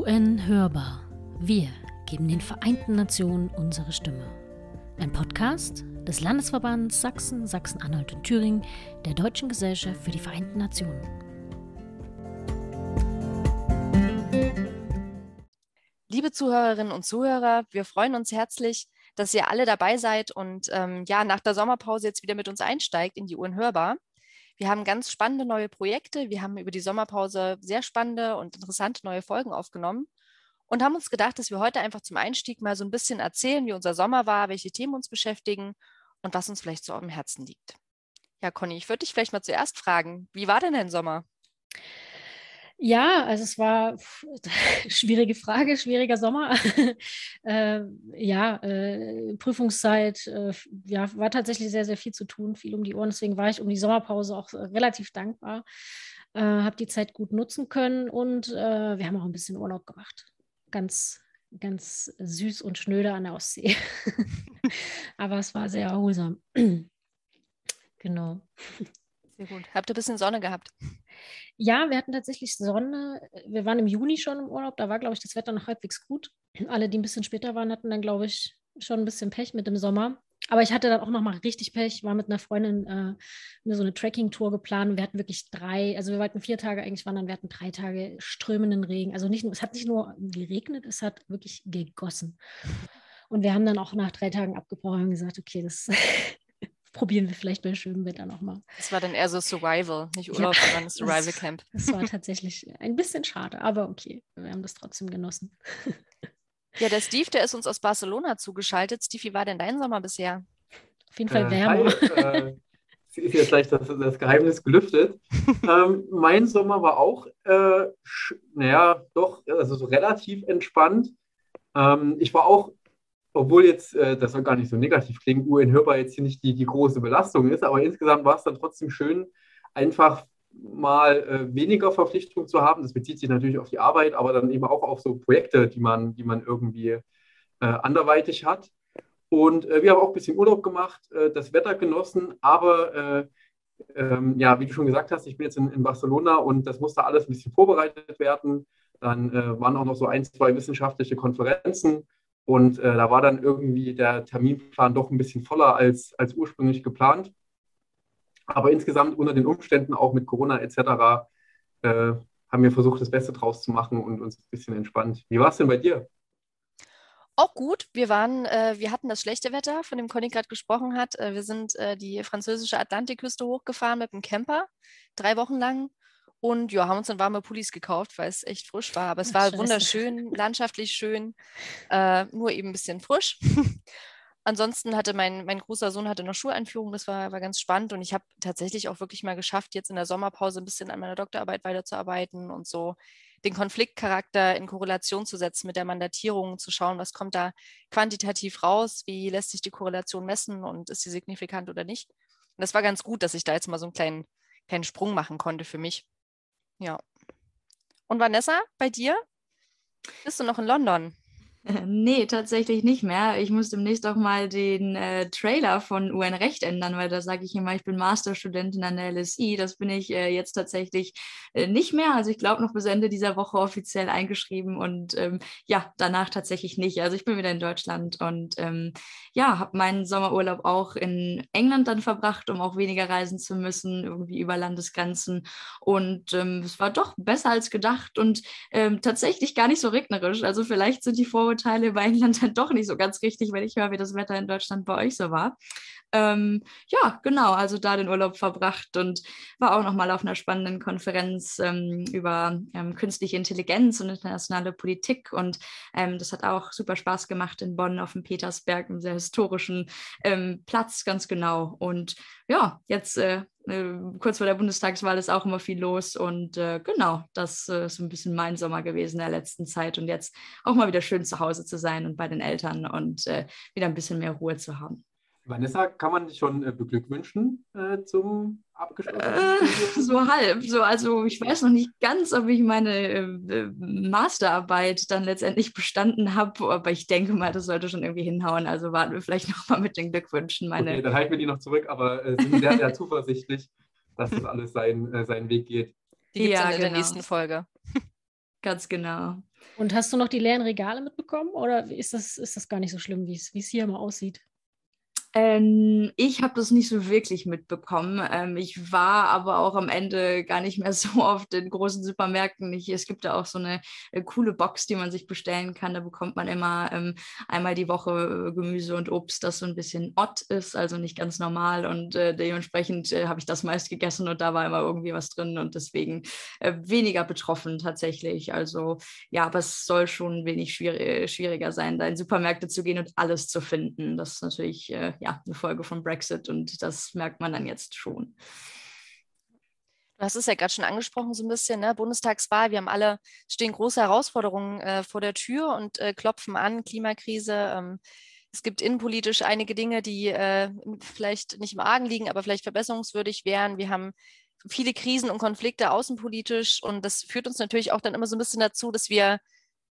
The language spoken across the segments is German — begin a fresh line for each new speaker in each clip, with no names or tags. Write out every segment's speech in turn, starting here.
UN Hörbar. Wir geben den Vereinten Nationen unsere Stimme. Ein Podcast des Landesverbands Sachsen, Sachsen-Anhalt und Thüringen der Deutschen Gesellschaft für die Vereinten Nationen.
Liebe Zuhörerinnen und Zuhörer, wir freuen uns herzlich, dass ihr alle dabei seid und ähm, ja, nach der Sommerpause jetzt wieder mit uns einsteigt in die UN Hörbar. Wir haben ganz spannende neue Projekte. Wir haben über die Sommerpause sehr spannende und interessante neue Folgen aufgenommen und haben uns gedacht, dass wir heute einfach zum Einstieg mal so ein bisschen erzählen, wie unser Sommer war, welche Themen uns beschäftigen und was uns vielleicht so am Herzen liegt. Ja, Conny, ich würde dich vielleicht mal zuerst fragen, wie war denn dein Sommer?
Ja, also es war schwierige Frage, schwieriger Sommer. äh, ja, äh, Prüfungszeit, äh, ja, war tatsächlich sehr, sehr viel zu tun, viel um die Ohren. Deswegen war ich um die Sommerpause auch relativ dankbar. Äh, habe die Zeit gut nutzen können und äh, wir haben auch ein bisschen Urlaub gemacht. Ganz, ganz süß und schnöde an der Ostsee. Aber es war sehr erholsam. genau.
Sehr gut. Habt ihr ein bisschen Sonne gehabt?
Ja, wir hatten tatsächlich Sonne. Wir waren im Juni schon im Urlaub. Da war, glaube ich, das Wetter noch halbwegs gut. Alle, die ein bisschen später waren, hatten dann, glaube ich, schon ein bisschen Pech mit dem Sommer. Aber ich hatte dann auch noch mal richtig Pech. War mit einer Freundin äh, so eine Trekking-Tour geplant. Wir hatten wirklich drei, also wir wollten vier Tage eigentlich wandern. Wir hatten drei Tage strömenden Regen. Also nicht es hat nicht nur geregnet, es hat wirklich gegossen. Und wir haben dann auch nach drei Tagen abgebrochen und gesagt, okay, das probieren wir vielleicht bei schönem Wetter nochmal.
Das war dann eher so Survival, nicht Urlaub, ja, sondern Survival Camp.
Das war tatsächlich ein bisschen schade, aber okay, wir haben das trotzdem genossen.
Ja, der Steve, der ist uns aus Barcelona zugeschaltet. Steve, wie war denn dein Sommer bisher?
Auf jeden Fall äh, wärmer.
Hi, äh, ist jetzt gleich das, das Geheimnis gelüftet. ähm, mein Sommer war auch, äh, naja, doch, also so relativ entspannt. Ähm, ich war auch obwohl jetzt, äh, das soll gar nicht so negativ klingen, UN-Hörbar jetzt hier nicht die, die große Belastung ist, aber insgesamt war es dann trotzdem schön, einfach mal äh, weniger Verpflichtung zu haben. Das bezieht sich natürlich auf die Arbeit, aber dann eben auch auf so Projekte, die man, die man irgendwie äh, anderweitig hat. Und äh, wir haben auch ein bisschen Urlaub gemacht, äh, das Wetter genossen, aber äh, ähm, ja, wie du schon gesagt hast, ich bin jetzt in, in, Barcelona und das musste alles ein bisschen vorbereitet werden. Dann waren auch noch so ein, zwei wissenschaftliche Konferenzen und äh, da war dann irgendwie der Terminplan doch ein bisschen voller als, als ursprünglich geplant. Aber insgesamt unter den Umständen, auch mit Corona etc., äh, haben wir versucht, das Beste draus zu machen und uns ein bisschen entspannt. Wie war es denn bei dir?
Auch gut. Wir waren, äh, wir hatten das schlechte Wetter, von dem Conny gerade gesprochen hat. Äh, wir sind äh, die französische Atlantikküste hochgefahren mit dem Camper, drei Wochen lang. Und ja, haben uns dann warme Pullis gekauft, weil es echt frisch war. Aber es war Scheiße. wunderschön, landschaftlich schön, äh, nur eben ein bisschen frisch. Ansonsten hatte mein, mein großer Sohn hatte noch Schuleinführung, das war, war ganz spannend und ich habe tatsächlich auch wirklich mal geschafft, jetzt in der Sommerpause ein bisschen an meiner Doktorarbeit weiterzuarbeiten und so den Konfliktcharakter in Korrelation zu setzen mit der Mandatierung, zu schauen, was kommt da quantitativ raus, wie lässt sich die Korrelation messen und ist sie signifikant oder nicht. Und das war ganz gut, dass ich da jetzt mal so einen kleinen, kleinen Sprung machen konnte für mich. Ja. Und Vanessa, bei dir? Bist du noch in London?
Nee, tatsächlich nicht mehr. Ich muss demnächst auch mal den äh, Trailer von UN Recht ändern, weil da sage ich immer, ich bin Masterstudentin an der LSI. Das bin ich äh, jetzt tatsächlich äh, nicht mehr. Also ich glaube noch bis Ende dieser Woche offiziell eingeschrieben und ähm, ja, danach tatsächlich nicht. Also ich bin wieder in Deutschland und ähm, ja, habe meinen Sommerurlaub auch in England dann verbracht, um auch weniger reisen zu müssen, irgendwie über Landesgrenzen. Und ähm, es war doch besser als gedacht und ähm, tatsächlich gar nicht so regnerisch. Also vielleicht sind die Vor Vorurteile bei England dann doch nicht so ganz richtig, wenn ich höre, wie das Wetter in Deutschland bei euch so war. Ähm, ja, genau, also da den Urlaub verbracht und war auch nochmal auf einer spannenden Konferenz ähm, über ähm, künstliche Intelligenz und internationale Politik und ähm, das hat auch super Spaß gemacht in Bonn auf dem Petersberg, einem sehr historischen ähm, Platz, ganz genau. Und ja, jetzt äh, äh, kurz vor der Bundestagswahl ist auch immer viel los und äh, genau, das äh, ist ein bisschen mein Sommer gewesen in der letzten Zeit und jetzt auch mal wieder schön zu Hause zu sein und bei den Eltern und äh, wieder ein bisschen mehr Ruhe zu haben.
Vanessa, kann man dich schon äh, beglückwünschen äh, zum abgeschlossenen
äh, So halb. So, also ich weiß noch nicht ganz, ob ich meine äh, Masterarbeit dann letztendlich bestanden habe, aber ich denke mal, das sollte schon irgendwie hinhauen. Also warten wir vielleicht noch mal mit den Glückwünschen. Meine...
Okay, dann halten wir die noch zurück, aber äh, sind sehr, sehr zuversichtlich, dass das alles sein, äh, seinen Weg geht.
Die gibt es ja, in der genau. nächsten Folge.
Ganz genau.
Und hast du noch die leeren Regale mitbekommen oder ist das, ist das gar nicht so schlimm, wie es hier immer aussieht?
Ähm, ich habe das nicht so wirklich mitbekommen. Ähm, ich war aber auch am Ende gar nicht mehr so oft in großen Supermärkten. Ich, es gibt da auch so eine äh, coole Box, die man sich bestellen kann. Da bekommt man immer ähm, einmal die Woche äh, Gemüse und Obst, das so ein bisschen odd ist, also nicht ganz normal. Und äh, dementsprechend äh, habe ich das meist gegessen und da war immer irgendwie was drin und deswegen äh, weniger betroffen tatsächlich. Also ja, aber es soll schon wenig schwierig, schwieriger sein, da in Supermärkte zu gehen und alles zu finden. Das ist natürlich ja, eine Folge von Brexit und das merkt man dann jetzt schon.
Hast es ja gerade schon angesprochen, so ein bisschen, ne? Bundestagswahl. Wir haben alle, stehen große Herausforderungen äh, vor der Tür und äh, klopfen an, Klimakrise. Ähm, es gibt innenpolitisch einige Dinge, die äh, vielleicht nicht im Argen liegen, aber vielleicht verbesserungswürdig wären. Wir haben viele Krisen und Konflikte außenpolitisch und das führt uns natürlich auch dann immer so ein bisschen dazu, dass wir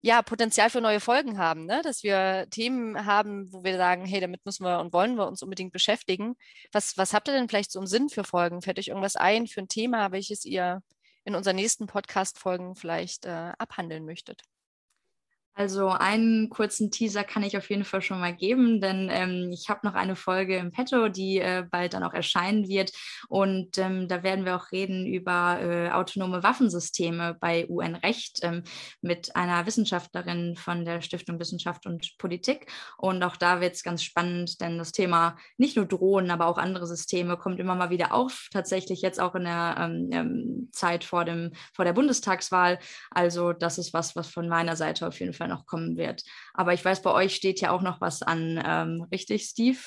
ja, Potenzial für neue Folgen haben, ne? dass wir Themen haben, wo wir sagen, hey, damit müssen wir und wollen wir uns unbedingt beschäftigen. Was, was habt ihr denn vielleicht so im Sinn für Folgen? Fällt euch irgendwas ein für ein Thema, welches ihr in unseren nächsten Podcast-Folgen vielleicht äh, abhandeln möchtet?
Also einen kurzen Teaser kann ich auf jeden Fall schon mal geben, denn ähm, ich habe noch eine Folge im Petto, die äh, bald dann auch erscheinen wird. Und ähm, da werden wir auch reden über äh, autonome Waffensysteme bei UN-Recht ähm, mit einer Wissenschaftlerin von der Stiftung Wissenschaft und Politik. Und auch da wird es ganz spannend, denn das Thema nicht nur Drohnen, aber auch andere Systeme kommt immer mal wieder auf. Tatsächlich jetzt auch in der ähm, ähm, Zeit vor, dem, vor der Bundestagswahl. Also das ist was, was von meiner Seite auf jeden Fall Fall noch kommen wird. Aber ich weiß, bei euch steht ja auch noch was an, ähm, richtig, Steve?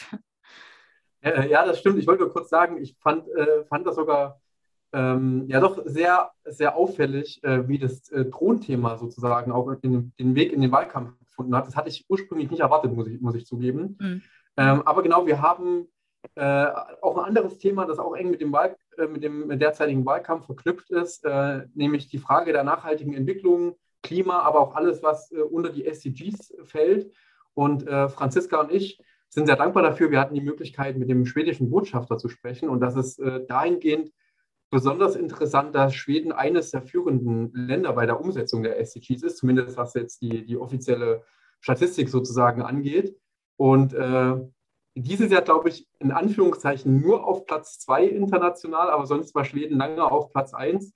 Äh, ja, das stimmt. Ich wollte nur kurz sagen, ich fand, äh, fand das sogar ähm, ja doch sehr, sehr auffällig, äh, wie das äh, Thronthema sozusagen auch in, den Weg in den Wahlkampf gefunden hat. Das hatte ich ursprünglich nicht erwartet, muss ich, muss ich zugeben. Mhm. Ähm, aber genau, wir haben äh, auch ein anderes Thema, das auch eng mit dem, Wahl, äh, mit dem derzeitigen Wahlkampf verknüpft ist, äh, nämlich die Frage der nachhaltigen Entwicklung Klima, aber auch alles, was äh, unter die SDGs fällt. Und äh, Franziska und ich sind sehr dankbar dafür. Wir hatten die Möglichkeit, mit dem schwedischen Botschafter zu sprechen. Und das ist äh, dahingehend besonders interessant, dass Schweden eines der führenden Länder bei der Umsetzung der SDGs ist, zumindest was jetzt die, die offizielle Statistik sozusagen angeht. Und äh, dieses Jahr, glaube ich, in Anführungszeichen nur auf Platz zwei international, aber sonst war Schweden lange auf Platz eins.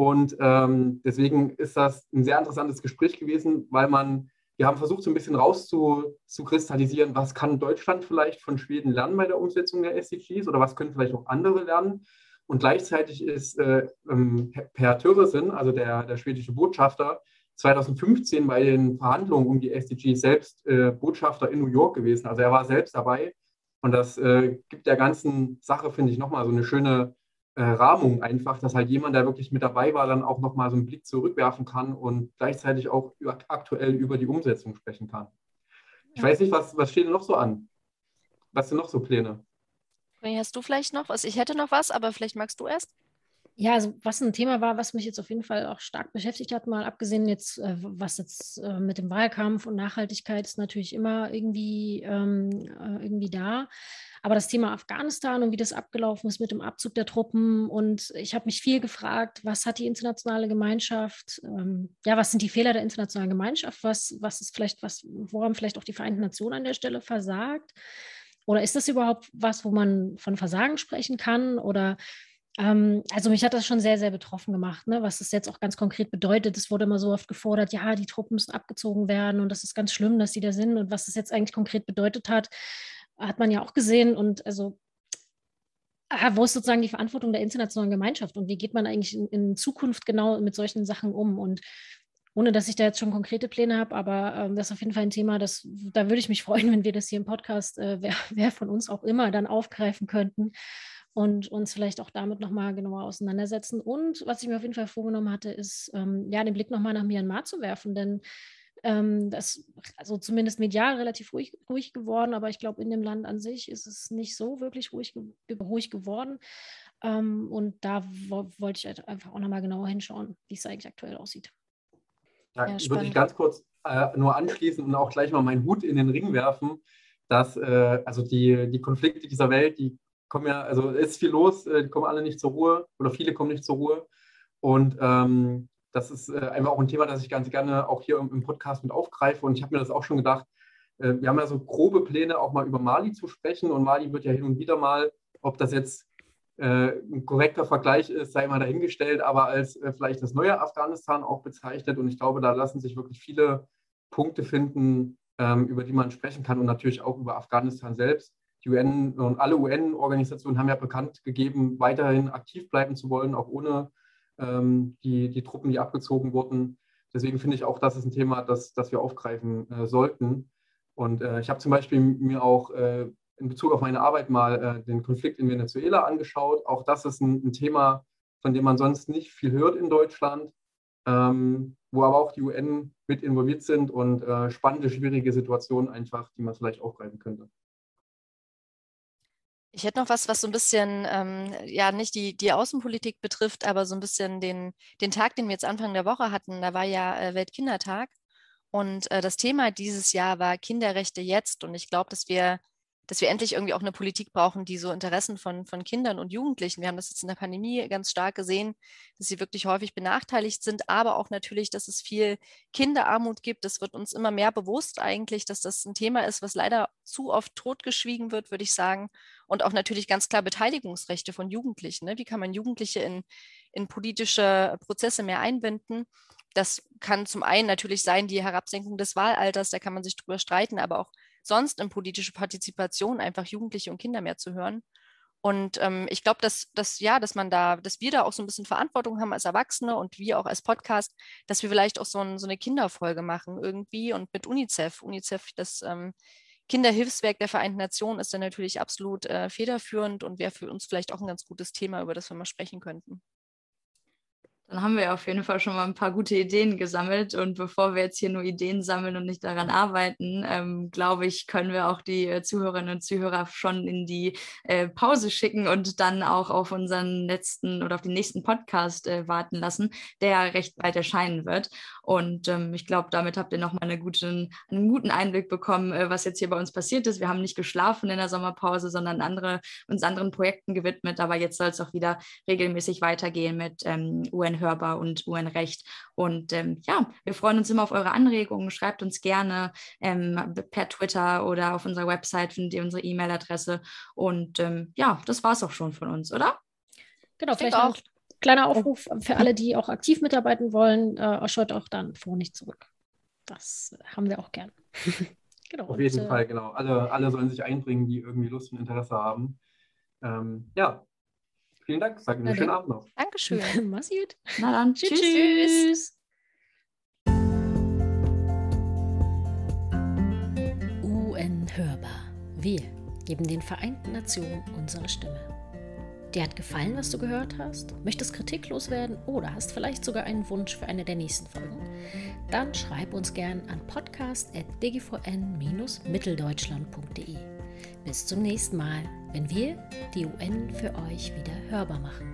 Und ähm, deswegen ist das ein sehr interessantes Gespräch gewesen, weil man, wir haben versucht, so ein bisschen rauszukristallisieren, was kann Deutschland vielleicht von Schweden lernen bei der Umsetzung der SDGs oder was können vielleicht auch andere lernen. Und gleichzeitig ist äh, ähm, Per Töresen, also der, der schwedische Botschafter, 2015 bei den Verhandlungen um die SDGs selbst äh, Botschafter in New York gewesen. Also er war selbst dabei. Und das äh, gibt der ganzen Sache, finde ich, nochmal so eine schöne äh, Rahmung einfach, dass halt jemand, der wirklich mit dabei war, dann auch nochmal so einen Blick zurückwerfen kann und gleichzeitig auch aktuell über die Umsetzung sprechen kann. Ich ja. weiß nicht, was, was steht denn noch so an? Was sind noch so Pläne?
Hast du vielleicht noch was? Ich hätte noch was, aber vielleicht magst du erst.
Ja, also was ein Thema war, was mich jetzt auf jeden Fall auch stark beschäftigt hat, mal abgesehen jetzt, äh, was jetzt äh, mit dem Wahlkampf und Nachhaltigkeit ist natürlich immer irgendwie, ähm, äh, irgendwie da. Aber das Thema Afghanistan und wie das abgelaufen ist mit dem Abzug der Truppen und ich habe mich viel gefragt, was hat die internationale Gemeinschaft, ähm, ja, was sind die Fehler der internationalen Gemeinschaft, was, was ist vielleicht was, wo haben vielleicht auch die Vereinten Nationen an der Stelle versagt? Oder ist das überhaupt was, wo man von Versagen sprechen kann? Oder also mich hat das schon sehr, sehr betroffen gemacht, ne? was es jetzt auch ganz konkret bedeutet. Es wurde immer so oft gefordert, ja, die Truppen müssen abgezogen werden und das ist ganz schlimm, dass die da sind. Und was es jetzt eigentlich konkret bedeutet hat, hat man ja auch gesehen. Und also, ah, wo ist sozusagen die Verantwortung der internationalen Gemeinschaft und wie geht man eigentlich in, in Zukunft genau mit solchen Sachen um? Und ohne dass ich da jetzt schon konkrete Pläne habe, aber ähm, das ist auf jeden Fall ein Thema, das, da würde ich mich freuen, wenn wir das hier im Podcast, äh, wer, wer, von uns auch immer, dann aufgreifen könnten und uns vielleicht auch damit nochmal genauer auseinandersetzen. Und was ich mir auf jeden Fall vorgenommen hatte, ist, ähm, ja, den Blick nochmal nach Myanmar zu werfen, denn ähm, das, also zumindest medial relativ ruhig, ruhig geworden, aber ich glaube, in dem Land an sich ist es nicht so wirklich ruhig, ruhig geworden. Ähm, und da wo, wollte ich halt einfach auch nochmal genauer hinschauen, wie es eigentlich aktuell aussieht.
Ja, ja würde ich ganz kurz äh, nur anschließen und auch gleich mal meinen Hut in den Ring werfen, dass äh, also die, die Konflikte dieser Welt, die kommen ja, also es ist viel los, äh, die kommen alle nicht zur Ruhe oder viele kommen nicht zur Ruhe. Und ähm, das ist äh, einfach auch ein Thema, das ich ganz gerne auch hier im, im Podcast mit aufgreife. Und ich habe mir das auch schon gedacht, äh, wir haben ja so grobe Pläne, auch mal über Mali zu sprechen. Und Mali wird ja hin und wieder mal, ob das jetzt äh, ein korrekter Vergleich ist, sei mal dahingestellt, aber als äh, vielleicht das neue Afghanistan auch bezeichnet. Und ich glaube, da lassen sich wirklich viele Punkte finden, ähm, über die man sprechen kann und natürlich auch über Afghanistan selbst. Die UN und alle UN-Organisationen haben ja bekannt gegeben, weiterhin aktiv bleiben zu wollen, auch ohne ähm, die, die Truppen, die abgezogen wurden. Deswegen finde ich auch, das ist ein Thema, das, das wir aufgreifen äh, sollten. Und äh, ich habe zum Beispiel mir auch äh, in Bezug auf meine Arbeit mal äh, den Konflikt in Venezuela angeschaut. Auch das ist ein, ein, Thema, von dem man sonst nicht viel hört in Deutschland, ähm, wo aber auch die UN mit involviert sind und äh, spannende, schwierige Situationen einfach, die man vielleicht aufgreifen könnte.
Ich hätte noch was, was so ein bisschen, ähm, ja, nicht die, die Außenpolitik betrifft, aber so ein bisschen den, den Tag, den wir jetzt Anfang der Woche hatten. Da war ja äh, Weltkindertag. Und äh, das Thema dieses Jahr war Kinderrechte jetzt. Und ich glaube, dass wir dass wir endlich irgendwie auch eine Politik brauchen, die so Interessen von, von Kindern und Jugendlichen, wir haben das jetzt in der Pandemie ganz stark gesehen, dass sie wirklich häufig benachteiligt sind, aber auch natürlich, dass es viel Kinderarmut gibt. Das wird uns immer mehr bewusst eigentlich, dass das ein Thema ist, was leider zu oft totgeschwiegen wird, würde ich sagen. Und auch natürlich ganz klar Beteiligungsrechte von Jugendlichen. Ne? Wie kann man Jugendliche in, in politische Prozesse mehr einbinden? Das kann zum einen natürlich sein, die Herabsenkung des Wahlalters, da kann man sich drüber streiten, aber auch sonst in politische Partizipation einfach Jugendliche und Kinder mehr zu hören. Und ähm, ich glaube, dass, dass, ja, dass man da, dass wir da auch so ein bisschen Verantwortung haben als Erwachsene und wir auch als Podcast, dass wir vielleicht auch so, ein, so eine Kinderfolge machen irgendwie und mit UNICEF. UNICEF, das ähm, Kinderhilfswerk der Vereinten Nationen, ist dann natürlich absolut äh, federführend und wäre für uns vielleicht auch ein ganz gutes Thema, über das wir mal sprechen könnten.
Dann haben wir auf jeden Fall schon mal ein paar gute Ideen gesammelt. Und bevor wir jetzt hier nur Ideen sammeln und nicht daran arbeiten, ähm, glaube ich, können wir auch die äh, Zuhörerinnen und Zuhörer schon in die äh, Pause schicken und dann auch auf unseren letzten oder auf den nächsten Podcast äh, warten lassen, der recht bald erscheinen wird. Und ähm, ich glaube, damit habt ihr nochmal eine guten, einen guten Einblick bekommen, äh, was jetzt hier bei uns passiert ist. Wir haben nicht geschlafen in der Sommerpause, sondern andere, uns anderen Projekten gewidmet. Aber jetzt soll es auch wieder regelmäßig weitergehen mit ähm, UN hörbar und UN-Recht. Und ähm, ja, wir freuen uns immer auf eure Anregungen. Schreibt uns gerne ähm, per Twitter oder auf unserer Website findet ihr unsere E-Mail-Adresse. Und ähm, ja, das war es auch schon von uns, oder?
Genau, vielleicht auch. ein kleiner Aufruf für alle, die auch aktiv mitarbeiten wollen. Äh, schaut auch dann vor nicht zurück. Das haben wir auch gern.
genau. Auf jeden und, äh, Fall, genau. Alle, alle sollen sich einbringen, die irgendwie Lust und Interesse haben. Ähm, ja, Vielen Dank. Sag einen schönen Abend noch.
Dankeschön.
Mach's gut.
Na dann. Tschüss.
Tschüss.
UN Hörbar. Wir geben den Vereinten Nationen unsere Stimme. Dir hat gefallen, was du gehört hast? Möchtest kritiklos werden oder hast vielleicht sogar einen Wunsch für eine der nächsten Folgen? Dann schreib uns gern an podcast.dgvn-mitteldeutschland.de. Bis zum nächsten Mal, wenn wir die UN für euch wieder hörbar machen.